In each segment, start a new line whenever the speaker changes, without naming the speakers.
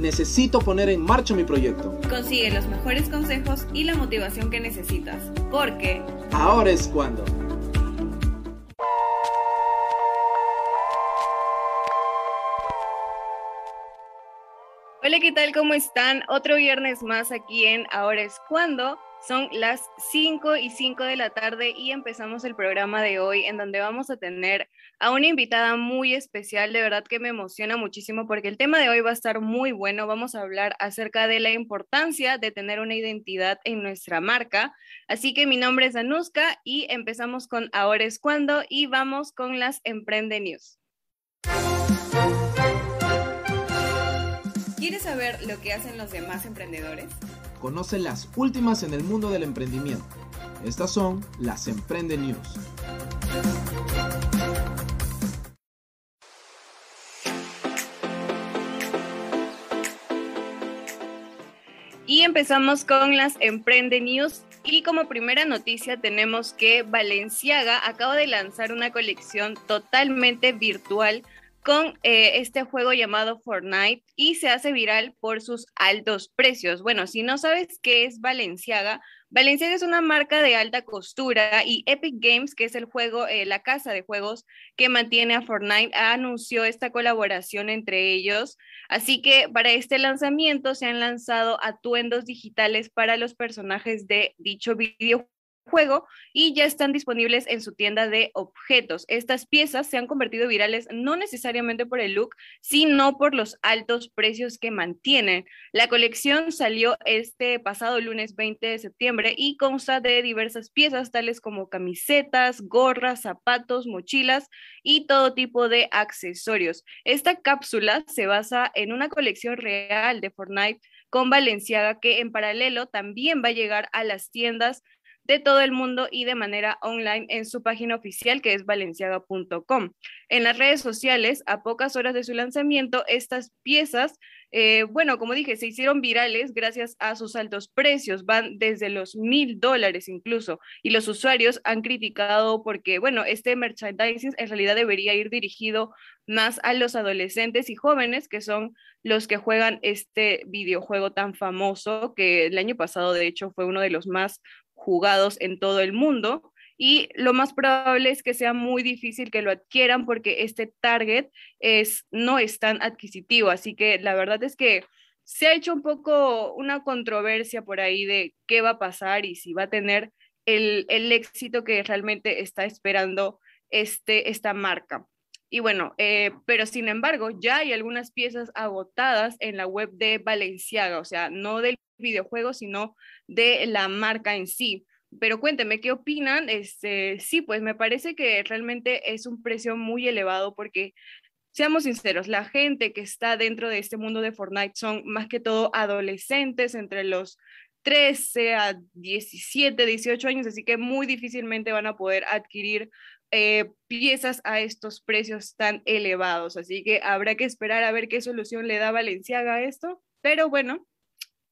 necesito poner en marcha mi proyecto.
Consigue los mejores consejos y la motivación que necesitas, porque
ahora es cuando.
Hola, ¿qué tal? ¿Cómo están? Otro viernes más aquí en Ahora es cuando. Son las 5 y 5 de la tarde y empezamos el programa de hoy en donde vamos a tener a una invitada muy especial. De verdad que me emociona muchísimo porque el tema de hoy va a estar muy bueno. Vamos a hablar acerca de la importancia de tener una identidad en nuestra marca. Así que mi nombre es Anuska y empezamos con Ahora es cuando y vamos con las Emprende News. ¿Quieres saber lo que hacen los demás emprendedores?
Conoce las últimas en el mundo del emprendimiento. Estas son las Emprende News.
Y empezamos con las Emprende News. Y como primera noticia tenemos que Valenciaga acaba de lanzar una colección totalmente virtual con eh, este juego llamado Fortnite y se hace viral por sus altos precios. Bueno, si no sabes qué es Valenciaga, Valenciaga es una marca de alta costura y Epic Games, que es el juego, eh, la casa de juegos que mantiene a Fortnite, anunció esta colaboración entre ellos. Así que para este lanzamiento se han lanzado atuendos digitales para los personajes de dicho videojuego juego y ya están disponibles en su tienda de objetos. Estas piezas se han convertido virales no necesariamente por el look, sino por los altos precios que mantienen. La colección salió este pasado lunes 20 de septiembre y consta de diversas piezas tales como camisetas, gorras, zapatos, mochilas y todo tipo de accesorios. Esta cápsula se basa en una colección real de Fortnite con Valenciaga que en paralelo también va a llegar a las tiendas de todo el mundo y de manera online en su página oficial que es valenciaga.com. En las redes sociales, a pocas horas de su lanzamiento, estas piezas, eh, bueno, como dije, se hicieron virales gracias a sus altos precios, van desde los mil dólares incluso, y los usuarios han criticado porque, bueno, este merchandising en realidad debería ir dirigido más a los adolescentes y jóvenes que son los que juegan este videojuego tan famoso que el año pasado de hecho fue uno de los más jugados en todo el mundo y lo más probable es que sea muy difícil que lo adquieran porque este target es, no es tan adquisitivo. Así que la verdad es que se ha hecho un poco una controversia por ahí de qué va a pasar y si va a tener el, éxito que realmente está esperando este, esta marca. Y bueno, eh, pero sin embargo, ya hay algunas piezas agotadas en la web de Valenciaga, o sea, no del videojuego, sino de la marca en sí. Pero cuénteme, ¿qué opinan? Este, sí, pues me parece que realmente es un precio muy elevado porque, seamos sinceros, la gente que está dentro de este mundo de Fortnite son más que todo adolescentes entre los 13 a 17, 18 años, así que muy difícilmente van a poder adquirir eh, piezas a estos precios tan elevados. Así que habrá que esperar a ver qué solución le da Valenciaga a esto. Pero bueno,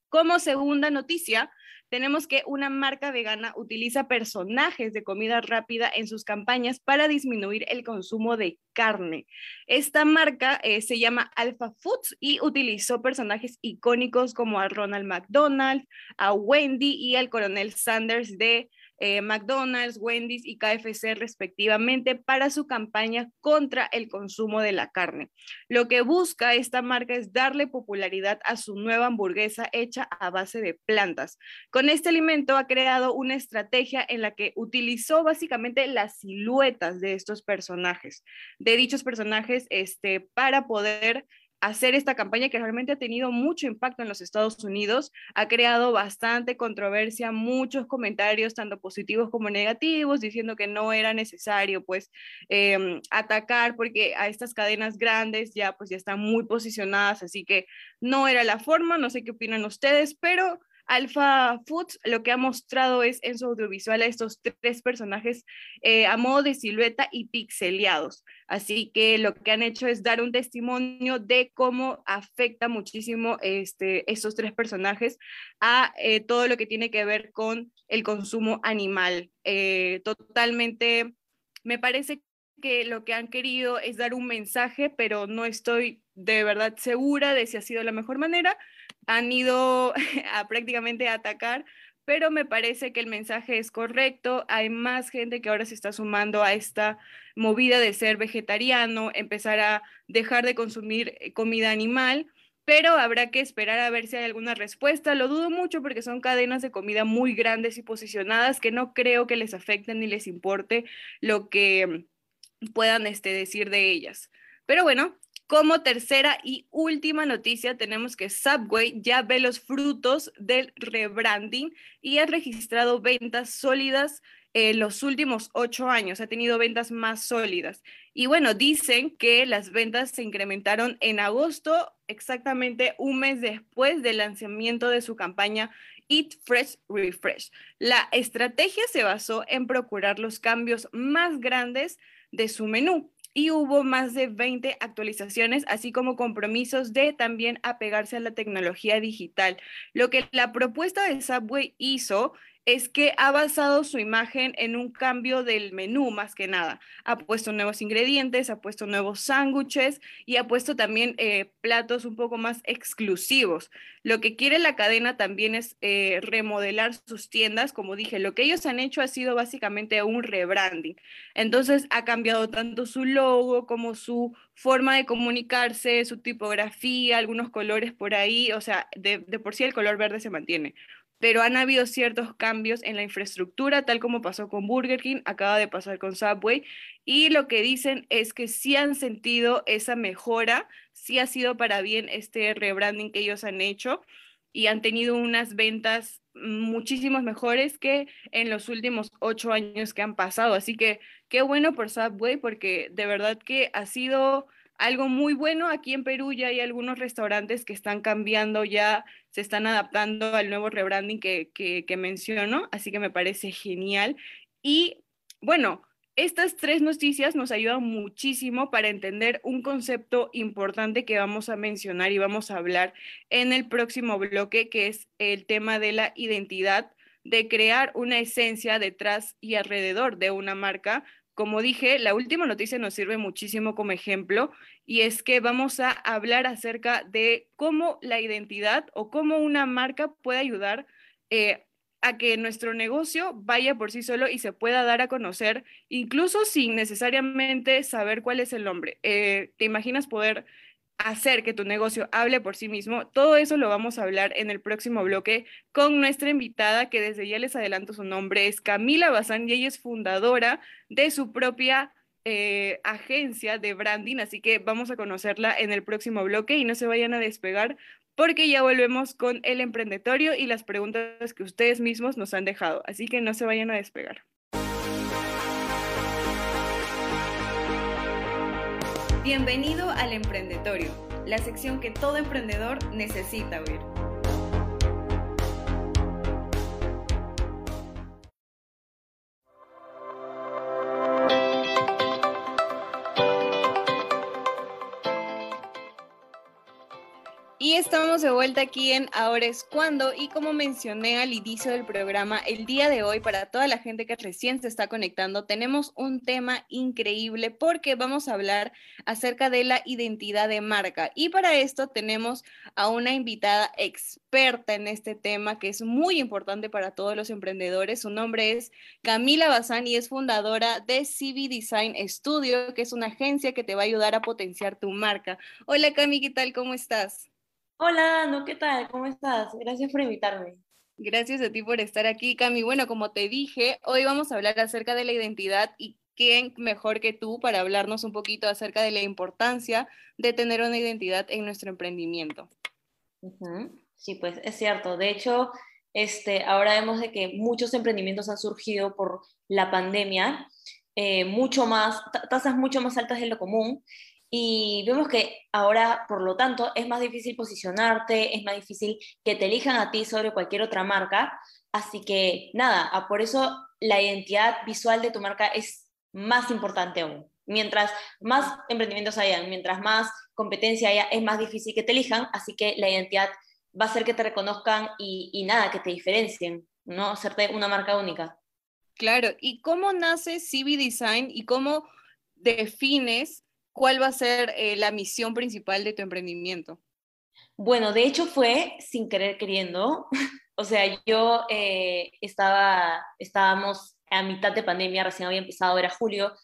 como segunda noticia, tenemos que una marca vegana utiliza personajes de comida rápida en sus campañas para disminuir el consumo de carne. Esta marca eh, se llama Alpha Foods y utilizó personajes icónicos como a Ronald McDonald, a Wendy y al coronel Sanders de eh, McDonald's, Wendy's y KFC respectivamente para su campaña contra el consumo de la carne. Lo que busca esta marca es darle popularidad a su nueva hamburguesa hecha a base de plantas. Con este alimento ha creado una estrategia en la que utilizó básicamente las siluetas de estos personajes, de dichos personajes, este, para poder hacer esta campaña que realmente ha tenido mucho impacto en los Estados Unidos, ha creado bastante controversia, muchos comentarios, tanto positivos como negativos, diciendo que no era necesario pues em, atacar porque a estas cadenas grandes ya pues ya están muy posicionadas, así que no era la forma, no sé qué opinan ustedes, pero Alpha Foods lo que ha mostrado es en su audiovisual a estos tres personajes eh, a modo de silueta y pixeleados. Así que lo que han hecho es dar un testimonio de cómo afecta muchísimo este, estos tres personajes a eh, todo lo que tiene que ver con el consumo animal. Eh, totalmente, me parece que lo que han querido es dar un mensaje, pero no estoy de verdad segura de si ha sido la mejor manera. Han ido a prácticamente atacar, pero me parece que el mensaje es correcto. Hay más gente que ahora se está sumando a esta movida de ser vegetariano, empezar a dejar de consumir eh, comida animal pero habrá que esperar a ver si hay alguna respuesta. Lo dudo mucho porque son cadenas de comida muy grandes y posicionadas que no creo que les afecten ni les importe lo que puedan este, decir de ellas. Pero bueno, como tercera y última noticia, tenemos que Subway ya ve los frutos del rebranding y ha registrado ventas sólidas en los últimos ocho años, ha tenido ventas más sólidas. Y bueno, dicen que las ventas se incrementaron en agosto, exactamente un mes después del lanzamiento de su campaña Eat Fresh Refresh. La estrategia se basó en procurar los cambios más grandes de su menú y hubo más de 20 actualizaciones, así como compromisos de también apegarse a la tecnología digital. Lo que la propuesta de Subway hizo es que ha basado su imagen en un cambio del menú más que nada. Ha puesto nuevos ingredientes, ha puesto nuevos sándwiches y ha puesto también eh, platos un poco más exclusivos. Lo que quiere la cadena también es eh, remodelar sus tiendas. Como dije, lo que ellos han hecho ha sido básicamente un rebranding. Entonces ha cambiado tanto su logo como su forma de comunicarse, su tipografía, algunos colores por ahí. O sea, de por sí el color verde se mantiene pero han habido ciertos cambios en la infraestructura, tal como pasó con Burger King, acaba de pasar con Subway, y lo que dicen es que sí han sentido esa mejora, sí ha sido para bien este rebranding que ellos han hecho y han tenido unas ventas muchísimas mejores que en los últimos ocho años que han pasado. Así que qué bueno por Subway porque de verdad que ha sido algo muy bueno. Aquí en Perú ya hay algunos restaurantes que están cambiando ya, se están adaptando al nuevo rebranding que, que, que menciono, así que me parece genial. Y bueno, estas tres noticias nos ayudan muchísimo para entender un concepto importante que vamos a mencionar y vamos a hablar en el próximo bloque, que es el tema de la identidad, de crear una esencia detrás y alrededor de una marca como dije, la última noticia nos sirve muchísimo como ejemplo y es que vamos a hablar acerca de cómo la identidad o cómo una marca puede ayudar eh, a que nuestro negocio vaya por sí solo y se pueda dar a conocer, incluso sin necesariamente saber cuál es el nombre. Eh, ¿Te imaginas poder hacer que tu negocio hable por sí mismo. Todo eso lo vamos a hablar en el próximo bloque con nuestra invitada, que desde ya les adelanto su nombre, es Camila Bazán y ella es fundadora de su propia eh, agencia de branding, así que vamos a conocerla en el próximo bloque y no se vayan a despegar porque ya volvemos con el emprendetorio y las preguntas que ustedes mismos nos han dejado, así que no se vayan a despegar. Bienvenido al Emprendetorio, la sección que todo emprendedor necesita oír. Estamos de vuelta aquí en Ahora es cuando y como mencioné al inicio del programa, el día de hoy para toda la gente que recién se está conectando, tenemos un tema increíble porque vamos a hablar acerca de la identidad de marca y para esto tenemos a una invitada experta en este tema que es muy importante para todos los emprendedores. Su nombre es Camila Bazán y es fundadora de CV Design Studio, que es una agencia que te va a ayudar a potenciar tu marca. Hola Cami, ¿qué tal? ¿Cómo estás?
Hola, no, ¿qué tal? ¿Cómo estás? Gracias por invitarme.
Gracias a ti por estar aquí, Cami. Bueno, como te dije, hoy vamos a hablar acerca de la identidad y quién mejor que tú para hablarnos un poquito acerca de la importancia de tener una identidad en nuestro emprendimiento.
Sí, pues es cierto. De hecho, este, ahora vemos de que muchos emprendimientos han surgido por la pandemia, eh, mucho más, tasas mucho más altas de lo común, y vemos que ahora, por lo tanto, es más difícil posicionarte, es más difícil que te elijan a ti sobre cualquier otra marca. Así que nada, por eso la identidad visual de tu marca es más importante aún. Mientras más emprendimientos hayan, mientras más competencia haya, es más difícil que te elijan. Así que la identidad va a hacer que te reconozcan y, y nada, que te diferencien, ¿no? Hacerte una marca única.
Claro, ¿y cómo nace CV Design y cómo defines cuál va a ser eh, la misión principal de tu emprendimiento?
Bueno, de hecho fue sin querer queriendo. o sea, yo eh, estaba, estábamos a mitad de pandemia, recién había empezado, era julio,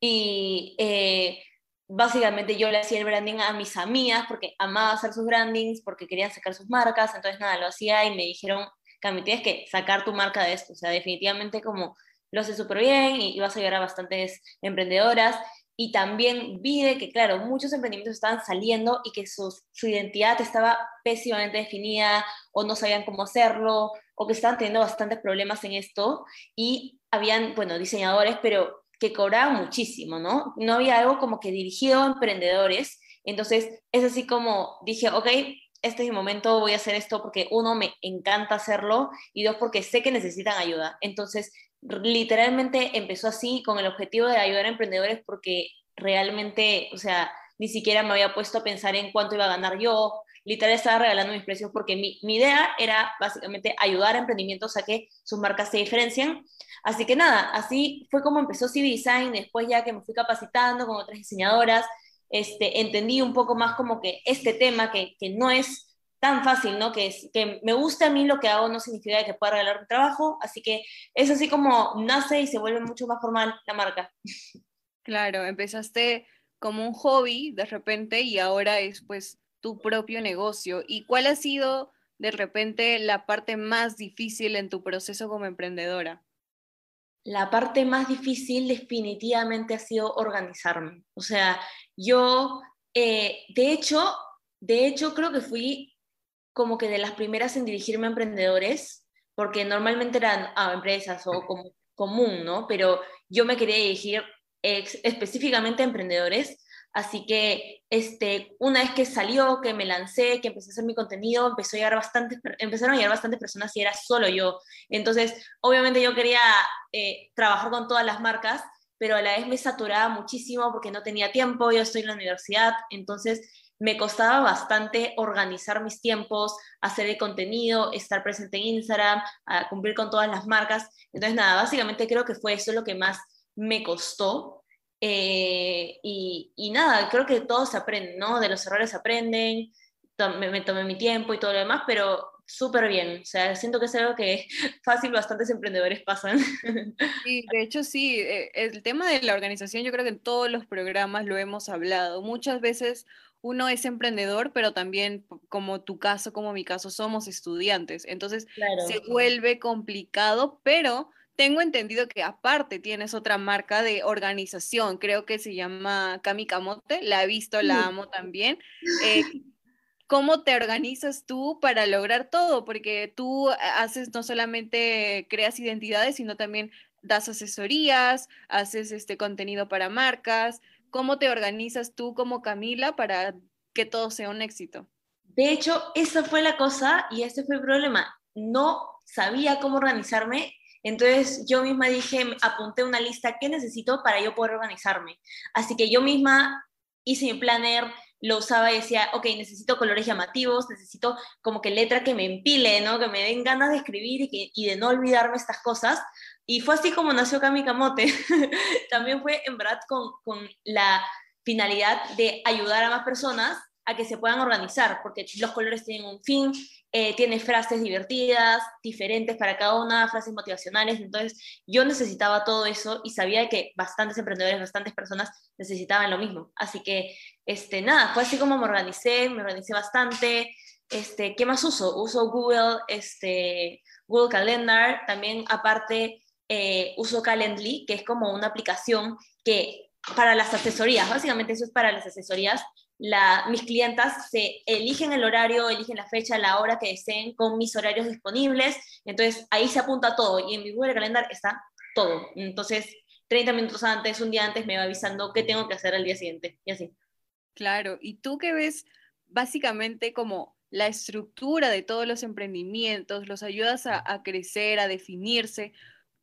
y eh, básicamente yo le hacía el branding a mis amigas porque amaba hacer sus brandings, porque querían sacar sus marcas, entonces nada, lo hacía y me dijeron, Cami, tienes que sacar tu marca de esto, o sea, definitivamente como lo hace súper bien y, y vas a ayudar a bastantes emprendedoras y también vi de que, claro, muchos emprendimientos estaban saliendo y que su, su, identidad estaba pésimamente definida o no sabían cómo hacerlo o que estaban teniendo bastantes problemas en esto y habían, bueno, diseñadores, pero que cobraban muchísimo, ¿no? No había algo como que dirigido a emprendedores. Entonces, es así como dije, ok, este es mi momento, voy a hacer esto porque uno, me encanta hacerlo y dos, porque sé que necesitan ayuda. Entonces, literalmente empezó así con el objetivo de ayudar a emprendedores porque realmente, o sea, ni siquiera me había puesto a pensar en cuánto iba a ganar yo. Literal estaba regalando mis precios porque mi, mi idea era básicamente ayudar a emprendimientos a que sus marcas se diferencien. Así que nada, así fue como empezó CV Design, después ya que me fui capacitando con otras diseñadoras, este, entendí un poco más como que este tema que, que no es tan fácil, ¿no? Que, es, que me gusta a mí lo que hago no significa que pueda regalar un trabajo, así que es así como nace y se vuelve mucho más formal la marca.
Claro, empezaste como un hobby de repente y ahora es pues tu propio negocio. ¿Y cuál ha sido de repente la parte más difícil en tu proceso como emprendedora?
La parte más difícil definitivamente ha sido organizarme. O sea, yo, eh, de hecho, de hecho creo que fui como que de las primeras en dirigirme a emprendedores, porque normalmente eran a empresas o como común, ¿no? Pero yo me quería dirigir específicamente a emprendedores, así que este, una vez que salió, que me lancé, que empecé a hacer mi contenido, empezó a llegar bastantes, empezaron a llegar bastantes personas y era solo yo. Entonces, obviamente yo quería eh, trabajar con todas las marcas, pero a la vez me saturaba muchísimo porque no tenía tiempo, yo estoy en la universidad, entonces me costaba bastante organizar mis tiempos, hacer el contenido, estar presente en Instagram, a cumplir con todas las marcas. Entonces, nada, básicamente creo que fue eso lo que más me costó. Eh, y, y, nada, creo que todos aprenden, ¿no? De los errores aprenden, me, me tomé mi tiempo y todo lo demás, pero súper bien. O sea, siento que es algo que fácil bastantes emprendedores pasan.
Sí, de hecho sí, eh, el tema de la organización yo creo que en todos los programas lo hemos hablado. Muchas veces uno es emprendedor, pero también como tu caso, como mi caso, somos estudiantes. Entonces se vuelve complicado, pero tengo entendido que aparte tienes otra marca de organización, creo que se llama Kami Kamote, la he visto, la amo también. Eh, ¿Cómo te organizas tú para lograr todo? Porque tú haces no solamente creas identidades, sino también das asesorías, haces este contenido para marcas, ¿Cómo te organizas tú como Camila para que todo sea un éxito?
De hecho, esa fue la cosa y ese fue el problema. No sabía cómo organizarme, entonces yo misma dije, apunté una lista, ¿qué necesito para yo poder organizarme? Así que yo misma hice mi planner, lo usaba y decía, ok, necesito colores llamativos, necesito como que letra que me empile, ¿no? Que me den ganas de escribir que, y de no olvidarme estas cosas. Y fue así como nació Kami Kamote. También fue en verdad con, con la finalidad de ayudar a más personas a que se puedan organizar, porque los colores tienen un fin, eh, tiene frases divertidas, diferentes para cada una, frases motivacionales, entonces yo necesitaba todo eso y sabía que bastantes emprendedores, bastantes personas necesitaban lo mismo. Así que, este, nada, fue así como me organicé, me organicé bastante. Este, ¿Qué más uso? Uso Google, este, Google Calendar, también aparte eh, uso Calendly, que es como una aplicación que para las asesorías, básicamente eso es para las asesorías, la, mis clientas se eligen el horario, eligen la fecha, la hora que deseen con mis horarios disponibles, entonces ahí se apunta todo y en mi Google Calendar está todo. Entonces, 30 minutos antes, un día antes me va avisando qué tengo que hacer al día siguiente y así.
Claro, y tú que ves básicamente como la estructura de todos los emprendimientos, los ayudas a, a crecer, a definirse,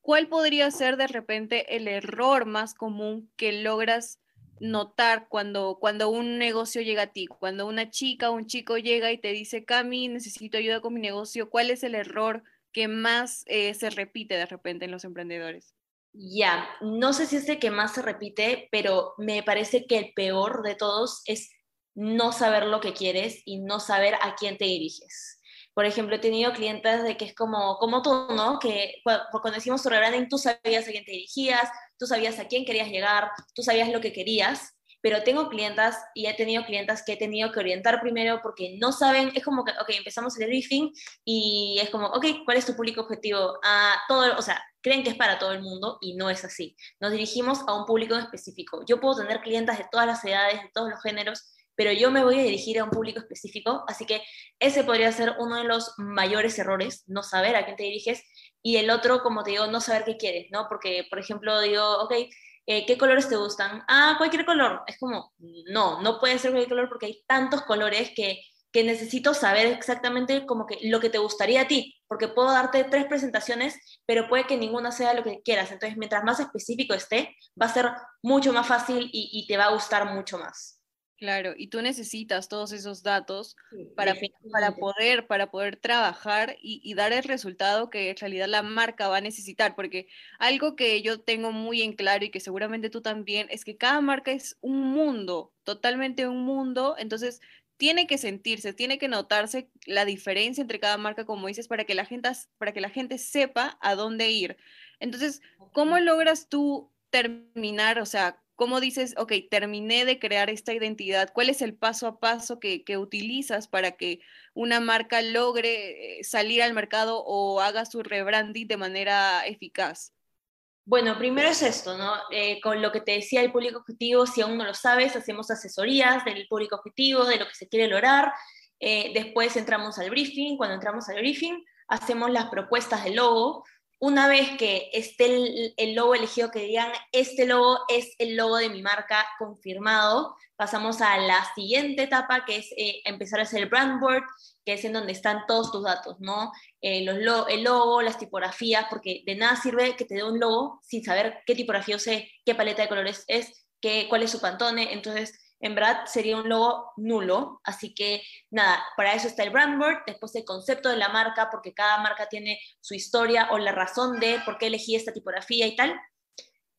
¿cuál podría ser de repente el error más común que logras notar cuando, cuando un negocio llega a ti? Cuando una chica o un chico llega y te dice, Cami, necesito ayuda con mi negocio, ¿cuál es el error que más eh, se repite de repente en los emprendedores?
Ya, no sé si es el que más se repite, pero me parece que el peor de todos es no saber lo que quieres y no saber a quién te diriges. Por ejemplo, he tenido clientes de que es como, como tú, ¿no? Que cuando decimos tu rebranding, tú sabías a quién te dirigías, tú sabías a quién querías llegar, tú sabías lo que querías, pero tengo clientas y he tenido clientas que he tenido que orientar primero porque no saben, es como que, ok, empezamos el briefing y es como, ok, ¿cuál es tu público objetivo? A todo, o sea, creen que es para todo el mundo y no es así. Nos dirigimos a un público específico. Yo puedo tener clientas de todas las edades, de todos los géneros, pero yo me voy a dirigir a un público específico, así que ese podría ser uno de los mayores errores, no saber a quién te diriges, y el otro, como te digo, no saber qué quieres, ¿no? Porque, por ejemplo, digo, ok, eh, ¿qué colores te gustan? Ah, cualquier color. Es como, no, no puede ser cualquier color porque hay tantos colores que, que necesito saber exactamente como que lo que te gustaría a ti, porque puedo darte tres presentaciones, pero puede que ninguna sea lo que quieras. Entonces, mientras más específico esté, va a ser mucho más fácil y, y te va a gustar mucho más.
Claro, y tú necesitas todos esos datos para, para, poder, para poder trabajar y, y, dar el resultado que en realidad la marca va a necesitar, porque algo que yo tengo muy en claro y que seguramente tú también, es que cada marca es un mundo, totalmente un mundo, entonces tiene que sentirse, tiene que notarse la diferencia entre cada marca, como dices, para que la gente, para que la gente sepa a dónde ir. Entonces, ¿cómo logras tú terminar, o sea, ¿Cómo dices, ok, terminé de crear esta identidad? ¿Cuál es el paso a paso que, utilizas para que una marca logre eh, salir al mercado o haga su rebranding de manera eficaz?
Bueno, primero es esto, ¿no? Eh, con lo que te decía el público objetivo, si aún no lo sabes, hacemos asesorías del público objetivo, de lo que se quiere lograr. Eh, después entramos al briefing. Cuando entramos al briefing, hacemos las propuestas del logo una vez que esté el, logo elegido, que digan, este logo es el logo de mi marca confirmado, pasamos a la siguiente etapa, que es eh, empezar a hacer el brand board, que es en donde están todos tus datos, ¿no? Eh, el logo, las tipografías, porque de nada sirve que te dé un logo sin saber qué tipografía use, qué paleta de colores es, qué, cuál es su pantone, entonces en verdad sería un logo nulo. Así que nada, para eso está el brand board, después el concepto de la marca, porque cada marca tiene su historia o la razón de por qué elegí esta tipografía y tal.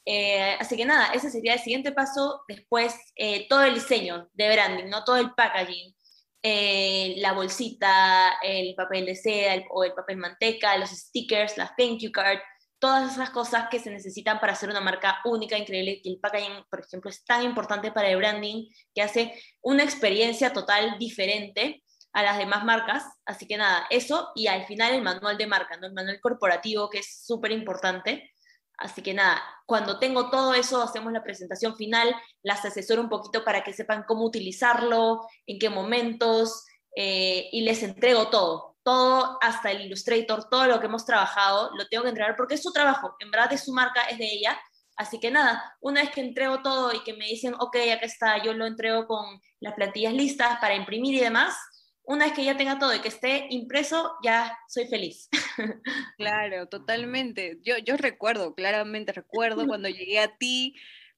Eh, así que nada, ese sería el siguiente paso. Después eh, todo el diseño de branding, ¿no? todo el packaging. Eh, la bolsita, el papel de seda o el papel manteca, los stickers, las thank you card, todas esas cosas que se necesitan para hacer una marca única, increíble, y el packaging, por ejemplo, es tan importante para el branding que hace una experiencia total diferente a las demás marcas. Así que nada, eso y al final el manual de marca, ¿no? el manual corporativo que es súper importante. Así que nada, cuando tengo todo eso, hacemos la presentación final, las asesoro un poquito para que sepan cómo utilizarlo, en qué momentos, eh, y les entrego todo, todo, hasta el Illustrator, todo lo que hemos trabajado, lo tengo que entregar porque es su trabajo, en verdad es su marca, es de ella. Así que nada, una vez que entrego todo y que me dicen, ok, acá está, yo lo entrego con las plantillas listas para imprimir y demás, una vez que ya tenga todo y que esté impreso, ya soy feliz.
Claro, totalmente. Yo, yo recuerdo, claramente recuerdo cuando llegué a ti,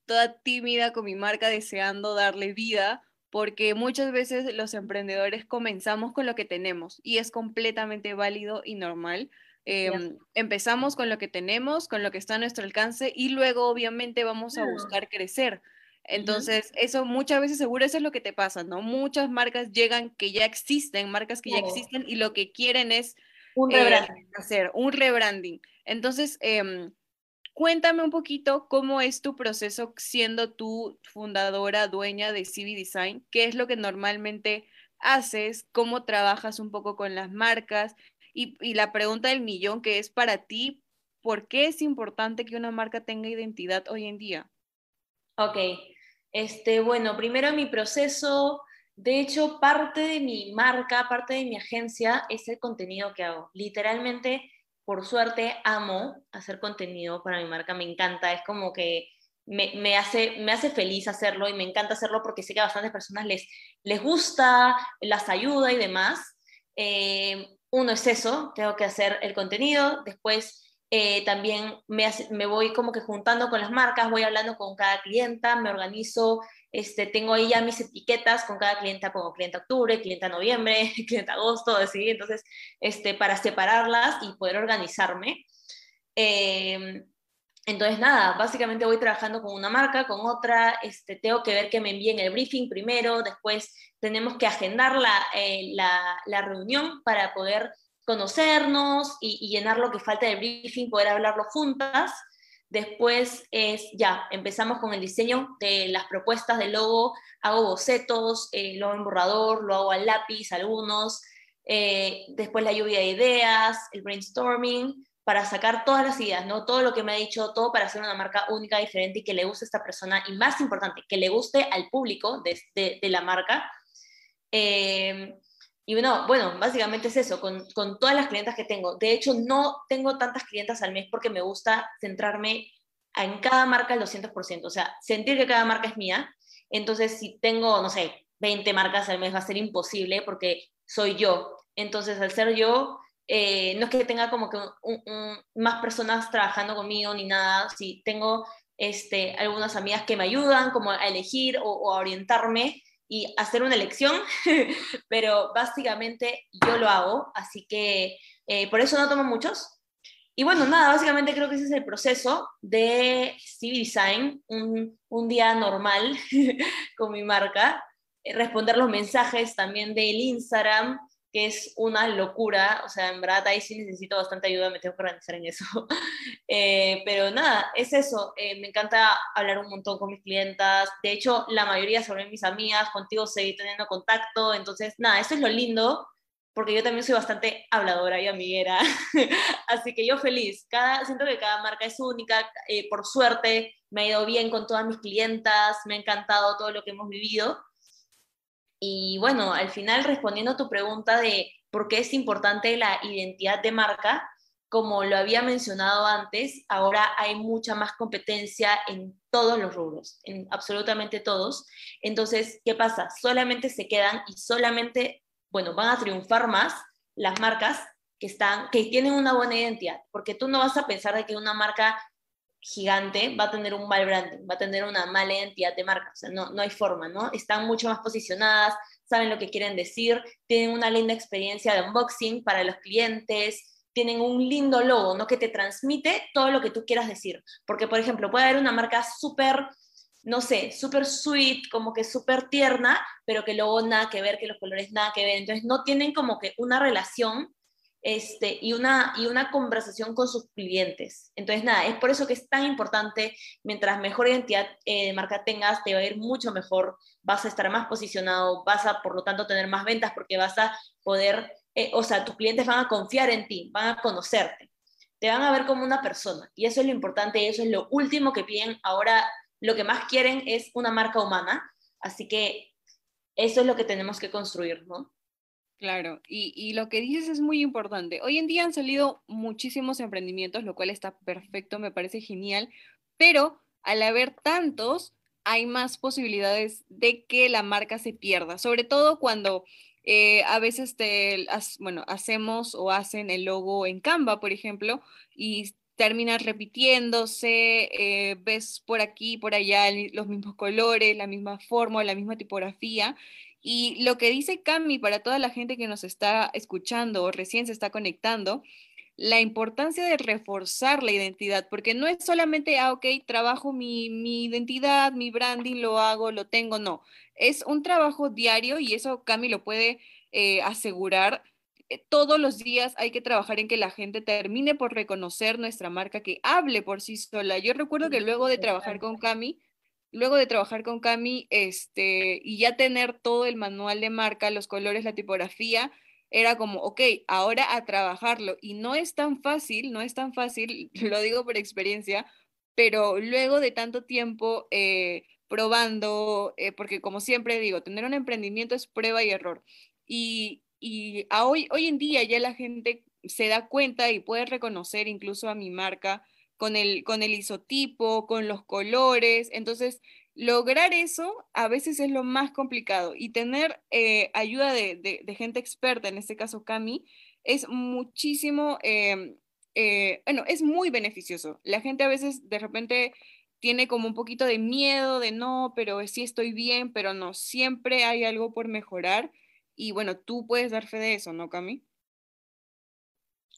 toda tímida con mi marca, deseando darle vida porque muchas veces los emprendedores comenzamos con lo que tenemos y es completamente válido y normal. Em, empezamos con lo que tenemos, con lo que está a nuestro alcance y luego obviamente vamos a buscar crecer. Entonces, eso muchas veces seguro eso es lo que te pasa, ¿no? Muchas marcas llegan que ya existen, marcas que ya existen y lo que quieren es
un rebranding.
Eh, hacer un rebranding. Entonces, em, Cuéntame un poquito cómo es tu proceso siendo tú fundadora, dueña de CV Design, qué es lo que normalmente haces, cómo trabajas un poco con las marcas y, la pregunta del millón que es para ti, ¿por qué es importante que una marca tenga identidad hoy en día?
Ok, este, bueno, primero mi proceso, de hecho, parte de mi marca, parte de mi agencia es el contenido que hago. Literalmente por suerte amo hacer contenido para mi marca, me encanta, es como que me, hace, me hace feliz hacerlo y me encanta hacerlo porque sé que a bastantes personas les, les gusta, las ayuda y demás. Eh, uno es eso, tengo que hacer el contenido, después eh, también me, me, voy como que juntando con las marcas, voy hablando con cada clienta, me organizo, este, tengo ahí ya mis etiquetas con cada clienta, como cliente octubre, cliente noviembre, cliente agosto, así, entonces, este, para separarlas y poder organizarme. Em, entonces, nada, básicamente voy trabajando con una marca, con otra, este, tengo que ver que me envíen el briefing primero, después tenemos que agendar la, eh, la, la reunión para poder conocernos y, y, llenar lo que falta del briefing, poder hablarlo juntas. Después es ya, empezamos con el diseño de las propuestas del logo, hago bocetos, eh, lo hago en borrador, lo hago al lápiz, algunos, eh, después la lluvia de ideas, el brainstorming, para sacar todas las ideas, ¿no? Todo lo que me ha dicho, todo para hacer una marca única, diferente y que le guste a esta persona, y más importante, que le guste al público de, de, la marca. Eh, y bueno, bueno, básicamente es eso, con, con, todas las clientas que tengo. De hecho, no tengo tantas clientas al mes porque me gusta centrarme en cada marca al 200%, o sea, sentir que cada marca es mía. Entonces, si tengo, no sé, 20 marcas al mes va a ser imposible porque soy yo. Entonces, al ser yo, eh, no es que tenga como que más personas trabajando conmigo ni nada, si tengo este, algunas amigas que me ayudan como a elegir o, a orientarme y hacer una elección, pero básicamente yo lo hago, así que eh, por eso no tomo muchos. Y bueno, nada, básicamente creo que ese es el proceso de Stevie Design, un, un día normal con mi marca, eh, responder los mensajes también del Instagram, que es una locura, o sea, en verdad ahí sí necesito bastante ayuda, me tengo que organizar en eso. Eh, pero nada, es eso, eh, me encanta hablar un montón con mis clientas, de hecho la mayoría son mis amigas, contigo seguir teniendo contacto, entonces nada, eso es lo lindo, porque yo también soy bastante habladora y amiguera, así que yo feliz, cada, siento que cada marca es única, eh, por suerte me ha ido bien con todas mis clientas, me ha encantado todo lo que hemos vivido, y bueno, al final respondiendo a tu pregunta de por qué es importante la identidad de marca, como lo había mencionado antes, ahora hay mucha más competencia en todos los rubros, en absolutamente todos. Entonces, ¿qué pasa? Solamente se quedan y solamente, bueno, van a triunfar más las marcas que están que tienen una buena identidad, porque tú no vas a pensar de que una marca gigante va a tener un mal branding, va a tener una mala identidad de marca, o sea, no, no hay forma, ¿no? Están mucho más posicionadas, saben lo que quieren decir, tienen una linda experiencia de unboxing para los clientes, tienen un lindo logo, ¿no? Que te transmite todo lo que tú quieras decir. Porque, por ejemplo, puede haber una marca súper, no sé, súper sweet, como que súper tierna, pero que luego nada que ver, que los colores nada que ver. Entonces, no tienen como que una relación este, y, una, y una conversación con sus clientes. Entonces, nada, es por eso que es tan importante, mientras mejor identidad eh, de marca tengas, te va a ir mucho mejor, vas a estar más posicionado, vas a, por lo tanto, tener más ventas porque vas a poder, eh, o sea, tus clientes van a confiar en ti, van a conocerte, te van a ver como una persona. Y eso es lo importante, y eso es lo último que piden. Ahora, lo que más quieren es una marca humana, así que eso es lo que tenemos que construir, ¿no?
Claro, y, lo que dices es muy importante. Hoy en día han salido muchísimos emprendimientos, lo cual está perfecto, me parece genial, pero al haber tantos, hay más posibilidades de que la marca se pierda, sobre todo cuando eh, a veces bueno, hacemos o hacen el logo en Canva, por ejemplo, y terminas repitiéndose, eh, ves por aquí, por allá los mismos colores, la misma forma, la misma tipografía, y lo que dice Cami para toda la gente que nos está escuchando o recién se está conectando, la importancia de reforzar la identidad, porque no es solamente, ah, ok, trabajo mi, identidad, mi branding, lo hago, lo tengo, no. Es un trabajo diario y eso Cami lo puede eh, asegurar. Eh, todos los días hay que trabajar en que la gente termine por reconocer nuestra marca, que hable por sí sola. Yo recuerdo que luego de trabajar con Cami, luego de trabajar con Cami este, y ya tener todo el manual de marca, los colores, la tipografía, era como, ok, ahora a trabajarlo. Y no es tan fácil, no es tan fácil, lo digo por experiencia, pero luego de tanto tiempo eh, probando, eh, porque como siempre digo, tener un emprendimiento es prueba y error. Y, y hoy, hoy en día ya la gente se da cuenta y puede reconocer incluso a mi marca con el, con el isotipo, con los colores. Entonces, lograr eso a veces es lo más complicado y tener eh, ayuda de, gente experta, en este caso Cami, es muchísimo, em, eh, bueno, es muy beneficioso. La gente a veces de repente tiene como un poquito de miedo de no, pero sí estoy bien, pero no, siempre hay algo por mejorar y bueno, tú puedes dar fe de eso, ¿no, Cami?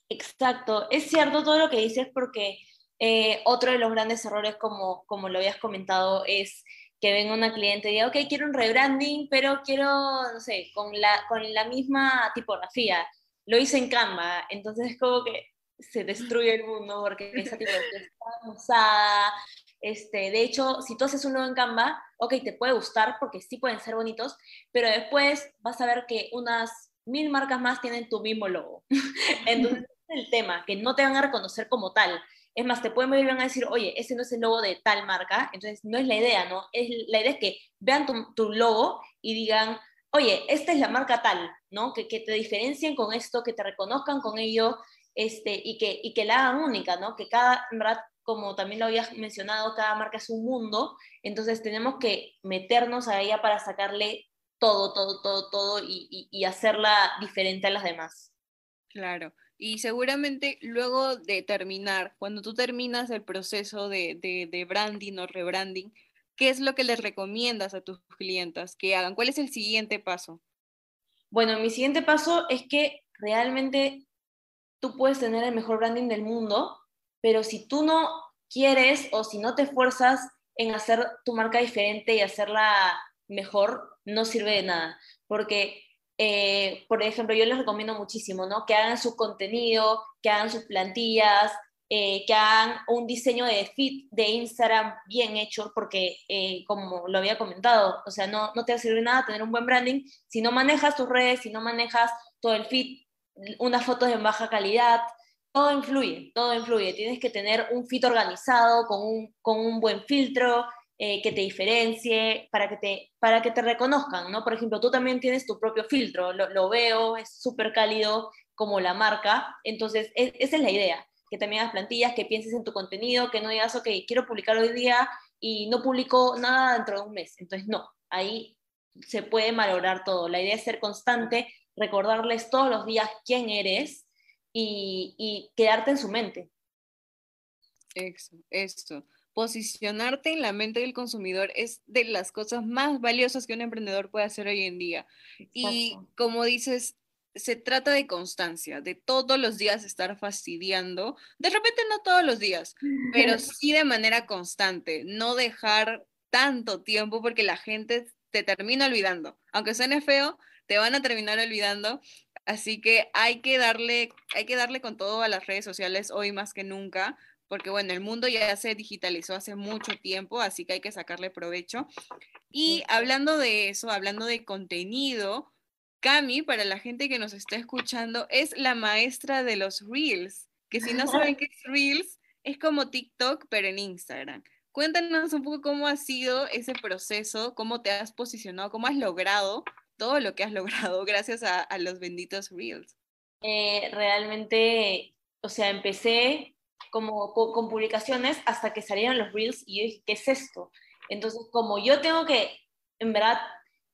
Exacto, es cierto todo lo que dices porque Eh, otro de los grandes errores, como, como lo habías comentado, es que venga una cliente y diga, ok, quiero un rebranding, pero quiero, no sé, con la, con la misma tipografía. Lo hice en Canva, entonces es como que se destruye el mundo porque esa tipografía está usada. Este, de hecho, si tú haces uno en Canva, ok, te puede gustar porque sí pueden ser bonitos, pero después vas a ver que unas mil marcas más tienen tu mismo logo. Entonces, es el tema, que no te van a reconocer como tal. Es más, te pueden ver y van a decir, oye, ese no es el logo de tal marca. Entonces, no es la idea, ¿no? Es, la idea es que vean tu, logo y digan, oye, esta es la marca tal, ¿no? Que, que, te diferencien con esto, que te reconozcan con ello este, y, que, y que la hagan única, ¿no? Que cada, como también lo habías mencionado, cada marca es un mundo, entonces tenemos que meternos a ella para sacarle todo, todo, todo, todo y, y hacerla diferente a las demás.
Claro. Y seguramente luego de terminar, cuando tú terminas el proceso de, de, branding o rebranding, ¿qué es lo que les recomiendas a tus clientas que hagan? ¿Cuál es el siguiente paso?
Bueno, mi siguiente paso es que realmente tú puedes tener el mejor branding del mundo, pero si tú no quieres o si no te esfuerzas en hacer tu marca diferente y hacerla mejor, no sirve de nada. Porque eh, por ejemplo, yo les recomiendo muchísimo, ¿no? Que hagan su contenido, que hagan sus plantillas, eh, que hagan un diseño de feed de Instagram bien hecho, porque eh, como lo había comentado, o sea, no, no te va a servir nada tener un buen branding si no manejas tus redes, si no manejas todo el feed, unas fotos de baja calidad, todo influye, todo influye. Tienes que tener un feed organizado, con un, con un buen filtro, eh, que te diferencie, para que te, para que te reconozcan, ¿no? Por ejemplo, tú también tienes tu propio filtro, lo, veo, es súper cálido como la marca, entonces e, esa es la idea, que también hagas plantillas, que pienses en tu contenido, que no digas, ok, quiero publicar hoy día y no publico nada dentro de un mes, entonces no, ahí se puede malograr todo, la idea es ser constante, recordarles todos los días quién eres y, y quedarte en su mente.
Eso, esto posicionarte en la mente del consumidor es de las cosas más valiosas que un emprendedor puede hacer hoy en día. Y como dices, se trata de constancia, de todos los días estar fastidiando, de repente no todos los días, pero sí de manera constante, no dejar tanto tiempo porque la gente te termina olvidando. Aunque suene feo, te van a terminar olvidando. Así que hay que darle, hay que darle con todo a las redes sociales hoy más que nunca, porque bueno, el mundo ya se digitalizó hace mucho tiempo, así que hay que sacarle provecho. Y hablando de eso, hablando de contenido, Cami, para la gente que nos está escuchando, es la maestra de los Reels, que si no saben qué es Reels, es como TikTok, pero en Instagram. Cuéntanos un poco cómo ha sido ese proceso, cómo te has posicionado, cómo has logrado todo lo que has logrado gracias a, los benditos Reels.
Eh, realmente, o sea, empecé como con, publicaciones hasta que salieron los reels y yo dije, ¿qué es esto? Entonces, como yo tengo que, en verdad,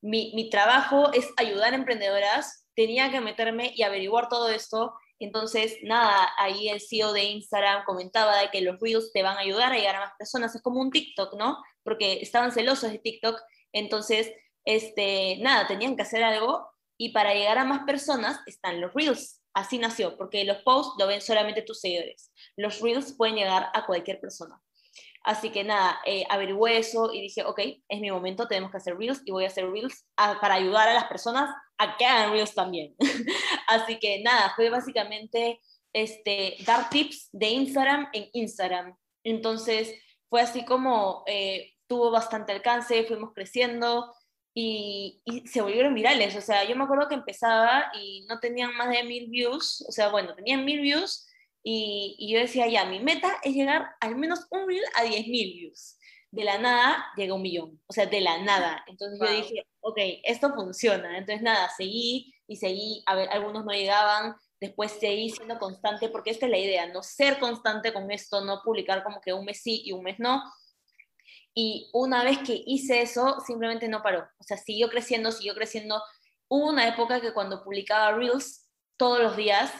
mi, mi trabajo es ayudar a emprendedoras, tenía que meterme y averiguar todo esto. Entonces, nada, ahí el CEO de Instagram comentaba de que los reels te van a ayudar a llegar a más personas. Es como un TikTok, ¿no? Porque estaban celosos de TikTok. Entonces, este, nada, tenían que hacer algo y para llegar a más personas están los reels así nació, porque los posts lo ven solamente tus seguidores. Los reels pueden llegar a cualquier persona. Así que nada, eh, averigué eso y dije, ok, es mi momento, tenemos que hacer reels y voy a hacer reels para ayudar a las personas a que hagan reels también. Así que nada, fue básicamente este, dar tips de Instagram en Instagram. Entonces fue así como eh, tuvo bastante alcance, fuimos creciendo, y, se volvieron virales. O sea, yo me acuerdo que empezaba y no tenían más de mil views, o sea, bueno, tenían mil views y, y yo decía, ya, mi meta es llegar al menos un reel a diez mil views. De la nada llega un millón, o sea, de la nada. Entonces yo dije, ok, esto funciona. Entonces nada, seguí y seguí, a ver, algunos no llegaban, después seguí siendo constante, porque esta es la idea, no ser constante con esto, no publicar como que un mes sí y un mes no, y una vez que hice eso, simplemente no paró. O sea, siguió creciendo, siguió creciendo. Hubo una época que cuando publicaba Reels todos los días,